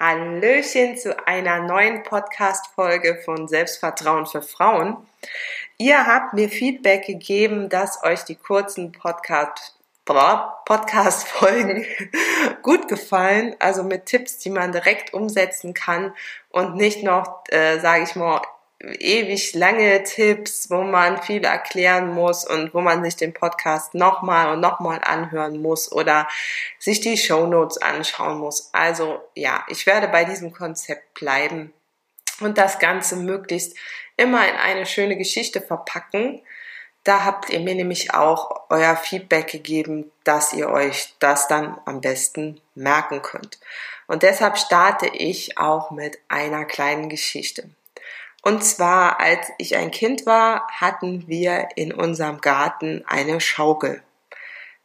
Hallöchen zu einer neuen Podcast-Folge von Selbstvertrauen für Frauen. Ihr habt mir Feedback gegeben, dass euch die kurzen Podcast Podcast-Folgen gut gefallen, also mit Tipps, die man direkt umsetzen kann und nicht noch, äh, sage ich mal, ewig lange Tipps, wo man viel erklären muss und wo man sich den Podcast nochmal und nochmal anhören muss oder sich die Show Notes anschauen muss. Also ja, ich werde bei diesem Konzept bleiben und das Ganze möglichst immer in eine schöne Geschichte verpacken. Da habt ihr mir nämlich auch euer Feedback gegeben, dass ihr euch das dann am besten merken könnt. Und deshalb starte ich auch mit einer kleinen Geschichte. Und zwar, als ich ein Kind war, hatten wir in unserem Garten eine Schaukel.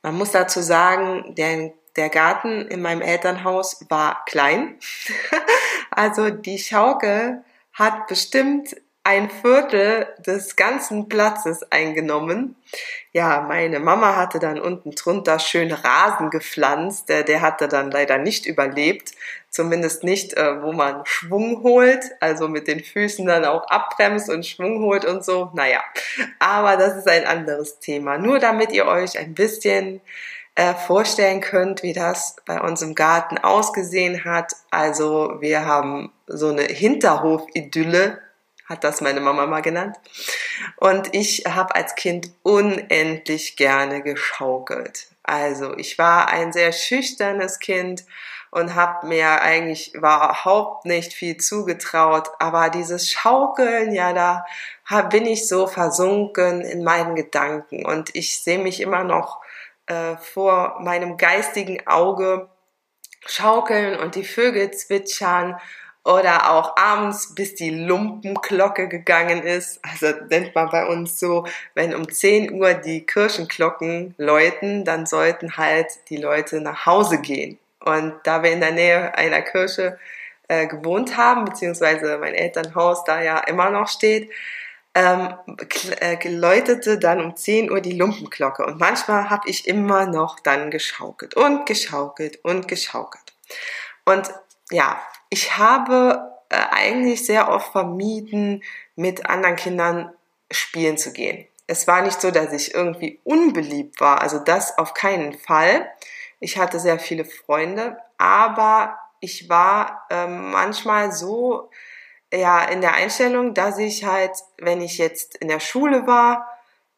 Man muss dazu sagen, der, der Garten in meinem Elternhaus war klein. also die Schaukel hat bestimmt ein Viertel des ganzen Platzes eingenommen. Ja, meine Mama hatte dann unten drunter schön Rasen gepflanzt. Der, der hatte dann leider nicht überlebt. Zumindest nicht, äh, wo man Schwung holt, also mit den Füßen dann auch abbremst und Schwung holt und so. Naja, aber das ist ein anderes Thema. Nur damit ihr euch ein bisschen äh, vorstellen könnt, wie das bei uns im Garten ausgesehen hat. Also wir haben so eine Hinterhof-Idylle hat das meine Mama mal genannt. Und ich habe als Kind unendlich gerne geschaukelt. Also ich war ein sehr schüchternes Kind und habe mir eigentlich überhaupt nicht viel zugetraut. Aber dieses Schaukeln, ja, da bin ich so versunken in meinen Gedanken und ich sehe mich immer noch äh, vor meinem geistigen Auge schaukeln und die Vögel zwitschern oder auch abends, bis die Lumpenglocke gegangen ist. Also nennt man bei uns so, wenn um 10 Uhr die Kirchenglocken läuten, dann sollten halt die Leute nach Hause gehen. Und da wir in der Nähe einer Kirche äh, gewohnt haben, beziehungsweise mein Elternhaus da ja immer noch steht, ähm, äh, läutete dann um 10 Uhr die Lumpenglocke. Und manchmal habe ich immer noch dann geschaukelt und geschaukelt und geschaukelt. Und ja, ich habe äh, eigentlich sehr oft vermieden, mit anderen Kindern spielen zu gehen. Es war nicht so, dass ich irgendwie unbeliebt war, also das auf keinen Fall. Ich hatte sehr viele Freunde, aber ich war äh, manchmal so ja in der Einstellung, dass ich halt, wenn ich jetzt in der Schule war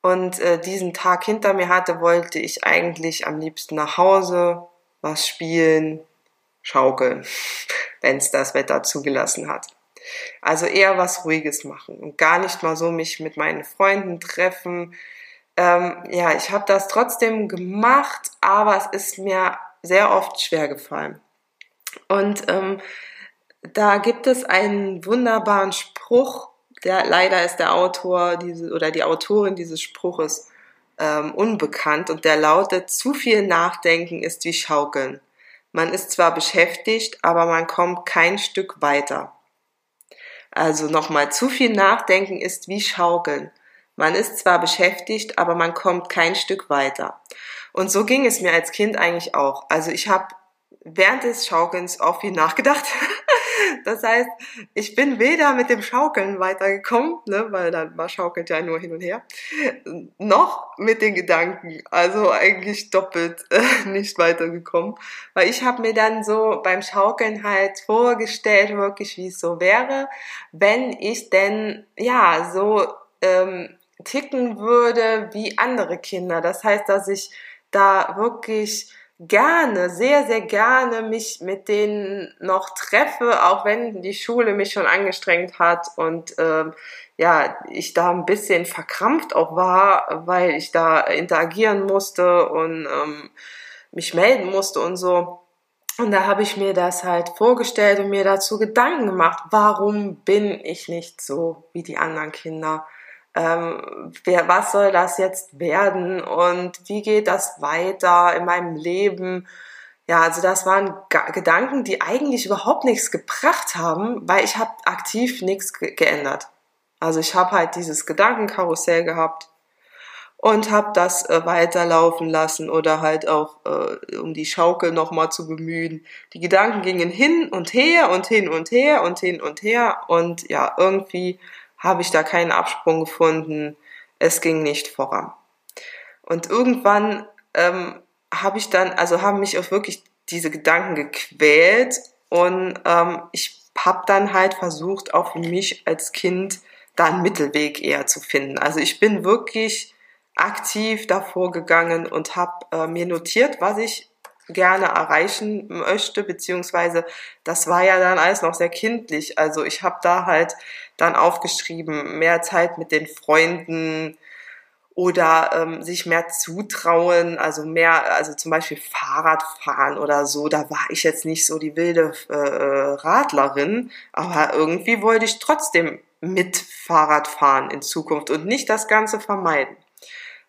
und äh, diesen Tag hinter mir hatte, wollte ich eigentlich am liebsten nach Hause was spielen, schaukeln wenn es das Wetter zugelassen hat. Also eher was Ruhiges machen und gar nicht mal so mich mit meinen Freunden treffen. Ähm, ja, ich habe das trotzdem gemacht, aber es ist mir sehr oft schwer gefallen. Und ähm, da gibt es einen wunderbaren Spruch, der leider ist der Autor diese, oder die Autorin dieses Spruches ähm, unbekannt und der lautet: Zu viel Nachdenken ist wie Schaukeln. Man ist zwar beschäftigt, aber man kommt kein Stück weiter. Also nochmal, zu viel Nachdenken ist wie Schaukeln. Man ist zwar beschäftigt, aber man kommt kein Stück weiter. Und so ging es mir als Kind eigentlich auch. Also ich habe während des Schaukelns auch viel nachgedacht. Das heißt, ich bin weder mit dem Schaukeln weitergekommen, ne, weil dann war Schaukelt ja nur hin und her, noch mit den Gedanken. Also eigentlich doppelt äh, nicht weitergekommen. Weil ich habe mir dann so beim Schaukeln halt vorgestellt, wirklich wie es so wäre, wenn ich denn ja so ähm, ticken würde wie andere Kinder. Das heißt, dass ich da wirklich gerne, sehr, sehr gerne mich mit denen noch treffe, auch wenn die Schule mich schon angestrengt hat und ähm, ja, ich da ein bisschen verkrampft auch war, weil ich da interagieren musste und ähm, mich melden musste und so. Und da habe ich mir das halt vorgestellt und mir dazu Gedanken gemacht, warum bin ich nicht so wie die anderen Kinder? Ähm, wer, was soll das jetzt werden und wie geht das weiter in meinem Leben? Ja, also das waren G Gedanken, die eigentlich überhaupt nichts gebracht haben, weil ich habe aktiv nichts ge geändert. Also ich habe halt dieses Gedankenkarussell gehabt und habe das äh, weiterlaufen lassen oder halt auch äh, um die Schaukel nochmal zu bemühen. Die Gedanken gingen hin und her und hin und her und hin und her und ja, irgendwie habe ich da keinen Absprung gefunden. Es ging nicht voran. Und irgendwann ähm, habe ich dann, also haben mich auch wirklich diese Gedanken gequält und ähm, ich habe dann halt versucht, auch für mich als Kind da einen Mittelweg eher zu finden. Also ich bin wirklich aktiv davor gegangen und habe äh, mir notiert, was ich gerne erreichen möchte, beziehungsweise das war ja dann alles noch sehr kindlich. Also ich habe da halt dann aufgeschrieben, mehr Zeit mit den Freunden oder ähm, sich mehr zutrauen, also mehr, also zum Beispiel Fahrradfahren oder so. Da war ich jetzt nicht so die wilde äh, Radlerin, aber irgendwie wollte ich trotzdem mit Fahrrad fahren in Zukunft und nicht das Ganze vermeiden.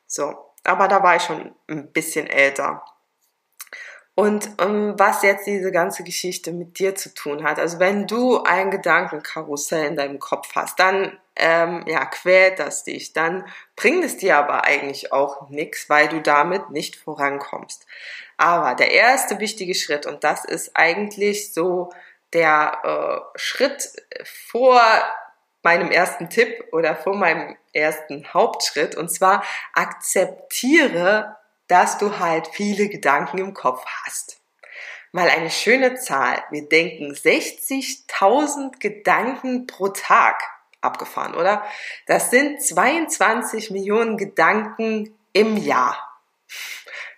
So, aber da war ich schon ein bisschen älter. Und ähm, was jetzt diese ganze Geschichte mit dir zu tun hat, also wenn du ein Gedankenkarussell in deinem Kopf hast, dann ähm, ja, quält das dich, dann bringt es dir aber eigentlich auch nichts, weil du damit nicht vorankommst. Aber der erste wichtige Schritt, und das ist eigentlich so der äh, Schritt vor meinem ersten Tipp oder vor meinem ersten Hauptschritt. Und zwar akzeptiere, dass du halt viele Gedanken im Kopf hast. Mal eine schöne Zahl. Wir denken 60.000 Gedanken pro Tag. Abgefahren, oder? Das sind 22 Millionen Gedanken im Jahr.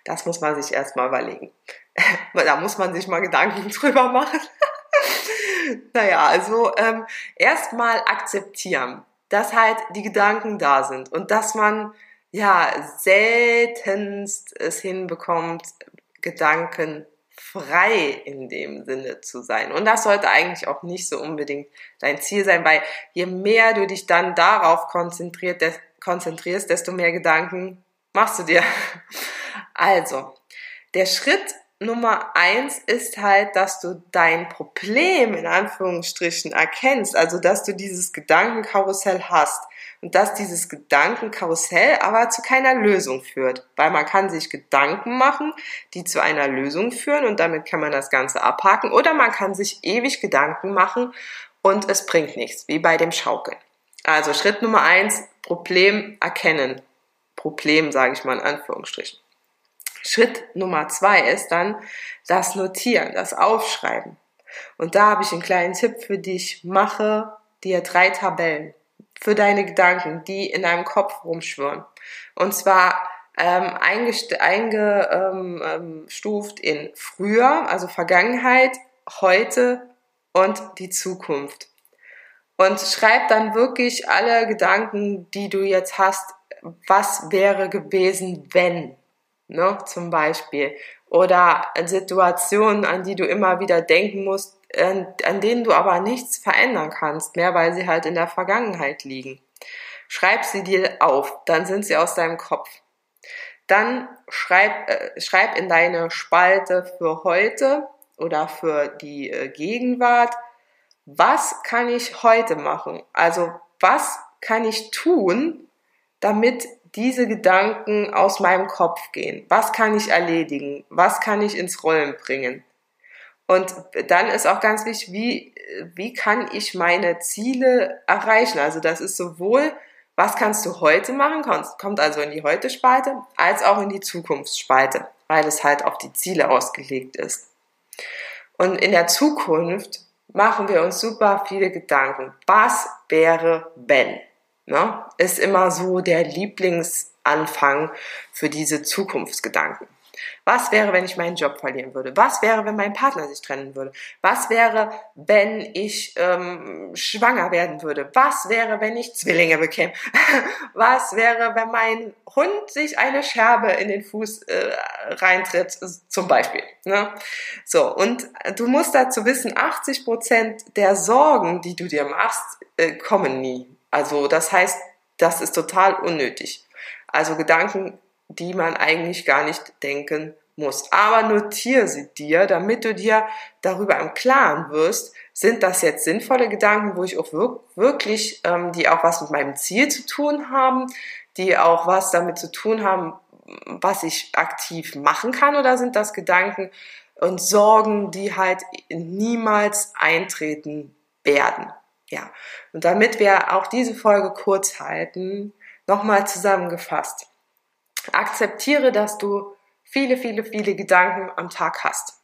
Das muss man sich erstmal überlegen. da muss man sich mal Gedanken drüber machen. naja, also ähm, erstmal akzeptieren, dass halt die Gedanken da sind und dass man ja seltenst es hinbekommt, Gedanken frei in dem Sinne zu sein. Und das sollte eigentlich auch nicht so unbedingt dein Ziel sein, weil je mehr du dich dann darauf konzentriert, des, konzentrierst, desto mehr Gedanken machst du dir. Also, der Schritt Nummer eins ist halt, dass du dein Problem in Anführungsstrichen erkennst, also dass du dieses Gedankenkarussell hast und dass dieses Gedankenkarussell aber zu keiner Lösung führt, weil man kann sich Gedanken machen, die zu einer Lösung führen und damit kann man das Ganze abhaken oder man kann sich ewig Gedanken machen und es bringt nichts, wie bei dem Schaukeln. Also Schritt Nummer eins, Problem erkennen. Problem, sage ich mal in Anführungsstrichen. Schritt Nummer zwei ist dann das Notieren, das Aufschreiben. Und da habe ich einen kleinen Tipp für dich. Mache dir drei Tabellen für deine Gedanken, die in deinem Kopf rumschwirren. Und zwar ähm, eingestuft ähm, ähm, in früher, also Vergangenheit, heute und die Zukunft. Und schreib dann wirklich alle Gedanken, die du jetzt hast, was wäre gewesen, wenn ne, zum Beispiel. Oder Situationen, an die du immer wieder denken musst, an, denen du aber nichts verändern kannst mehr, weil sie halt in der Vergangenheit liegen. Schreib sie dir auf, dann sind sie aus deinem Kopf. Dann schreib, äh, schreib in deine Spalte für heute oder für die äh, Gegenwart, was kann ich heute machen? Also was kann ich tun, damit diese Gedanken aus meinem Kopf gehen. Was kann ich erledigen? Was kann ich ins Rollen bringen? Und dann ist auch ganz wichtig, wie, wie kann ich meine Ziele erreichen? Also das ist sowohl, was kannst du heute machen, kommt also in die Heute-Spalte, als auch in die Zukunftsspalte, weil es halt auf die Ziele ausgelegt ist. Und in der Zukunft machen wir uns super viele Gedanken. Was wäre, wenn? Ne, ist immer so der Lieblingsanfang für diese Zukunftsgedanken. Was wäre, wenn ich meinen Job verlieren würde? Was wäre, wenn mein Partner sich trennen würde? Was wäre, wenn ich ähm, schwanger werden würde? Was wäre, wenn ich Zwillinge bekäme? Was wäre, wenn mein Hund sich eine Scherbe in den Fuß äh, reintritt, zum Beispiel? Ne? So, und du musst dazu wissen, 80 Prozent der Sorgen, die du dir machst, äh, kommen nie. Also das heißt, das ist total unnötig. Also Gedanken, die man eigentlich gar nicht denken muss. Aber notiere sie dir, damit du dir darüber im Klaren wirst, sind das jetzt sinnvolle Gedanken, wo ich auch wirklich, ähm, die auch was mit meinem Ziel zu tun haben, die auch was damit zu tun haben, was ich aktiv machen kann, oder sind das Gedanken und Sorgen, die halt niemals eintreten werden? Ja. Und damit wir auch diese Folge kurz halten, nochmal zusammengefasst. Akzeptiere, dass du viele, viele, viele Gedanken am Tag hast.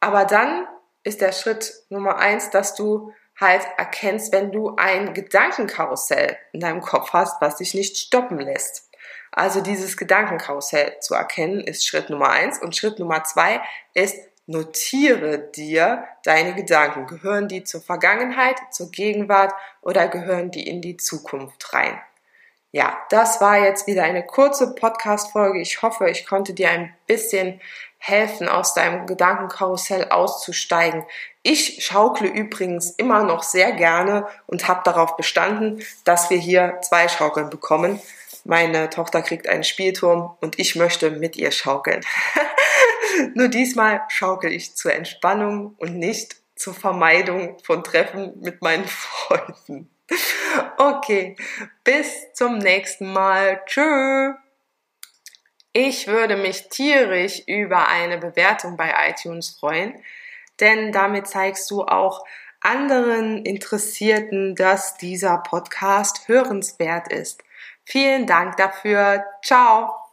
Aber dann ist der Schritt Nummer eins, dass du halt erkennst, wenn du ein Gedankenkarussell in deinem Kopf hast, was dich nicht stoppen lässt. Also dieses Gedankenkarussell zu erkennen, ist Schritt Nummer eins. Und Schritt Nummer zwei ist, notiere dir deine Gedanken. Gehören die zur Vergangenheit, zur Gegenwart oder gehören die in die Zukunft rein? Ja, das war jetzt wieder eine kurze Podcast-Folge. Ich hoffe, ich konnte dir ein bisschen helfen, aus deinem Gedankenkarussell auszusteigen. Ich schaukle übrigens immer noch sehr gerne und habe darauf bestanden, dass wir hier zwei Schaukeln bekommen. Meine Tochter kriegt einen Spielturm und ich möchte mit ihr schaukeln. Nur diesmal schaukel ich zur Entspannung und nicht zur Vermeidung von Treffen mit meinen Freunden. Okay, bis zum nächsten Mal. Tschö. Ich würde mich tierisch über eine Bewertung bei iTunes freuen, denn damit zeigst du auch anderen Interessierten, dass dieser Podcast hörenswert ist. Vielen Dank dafür. Ciao.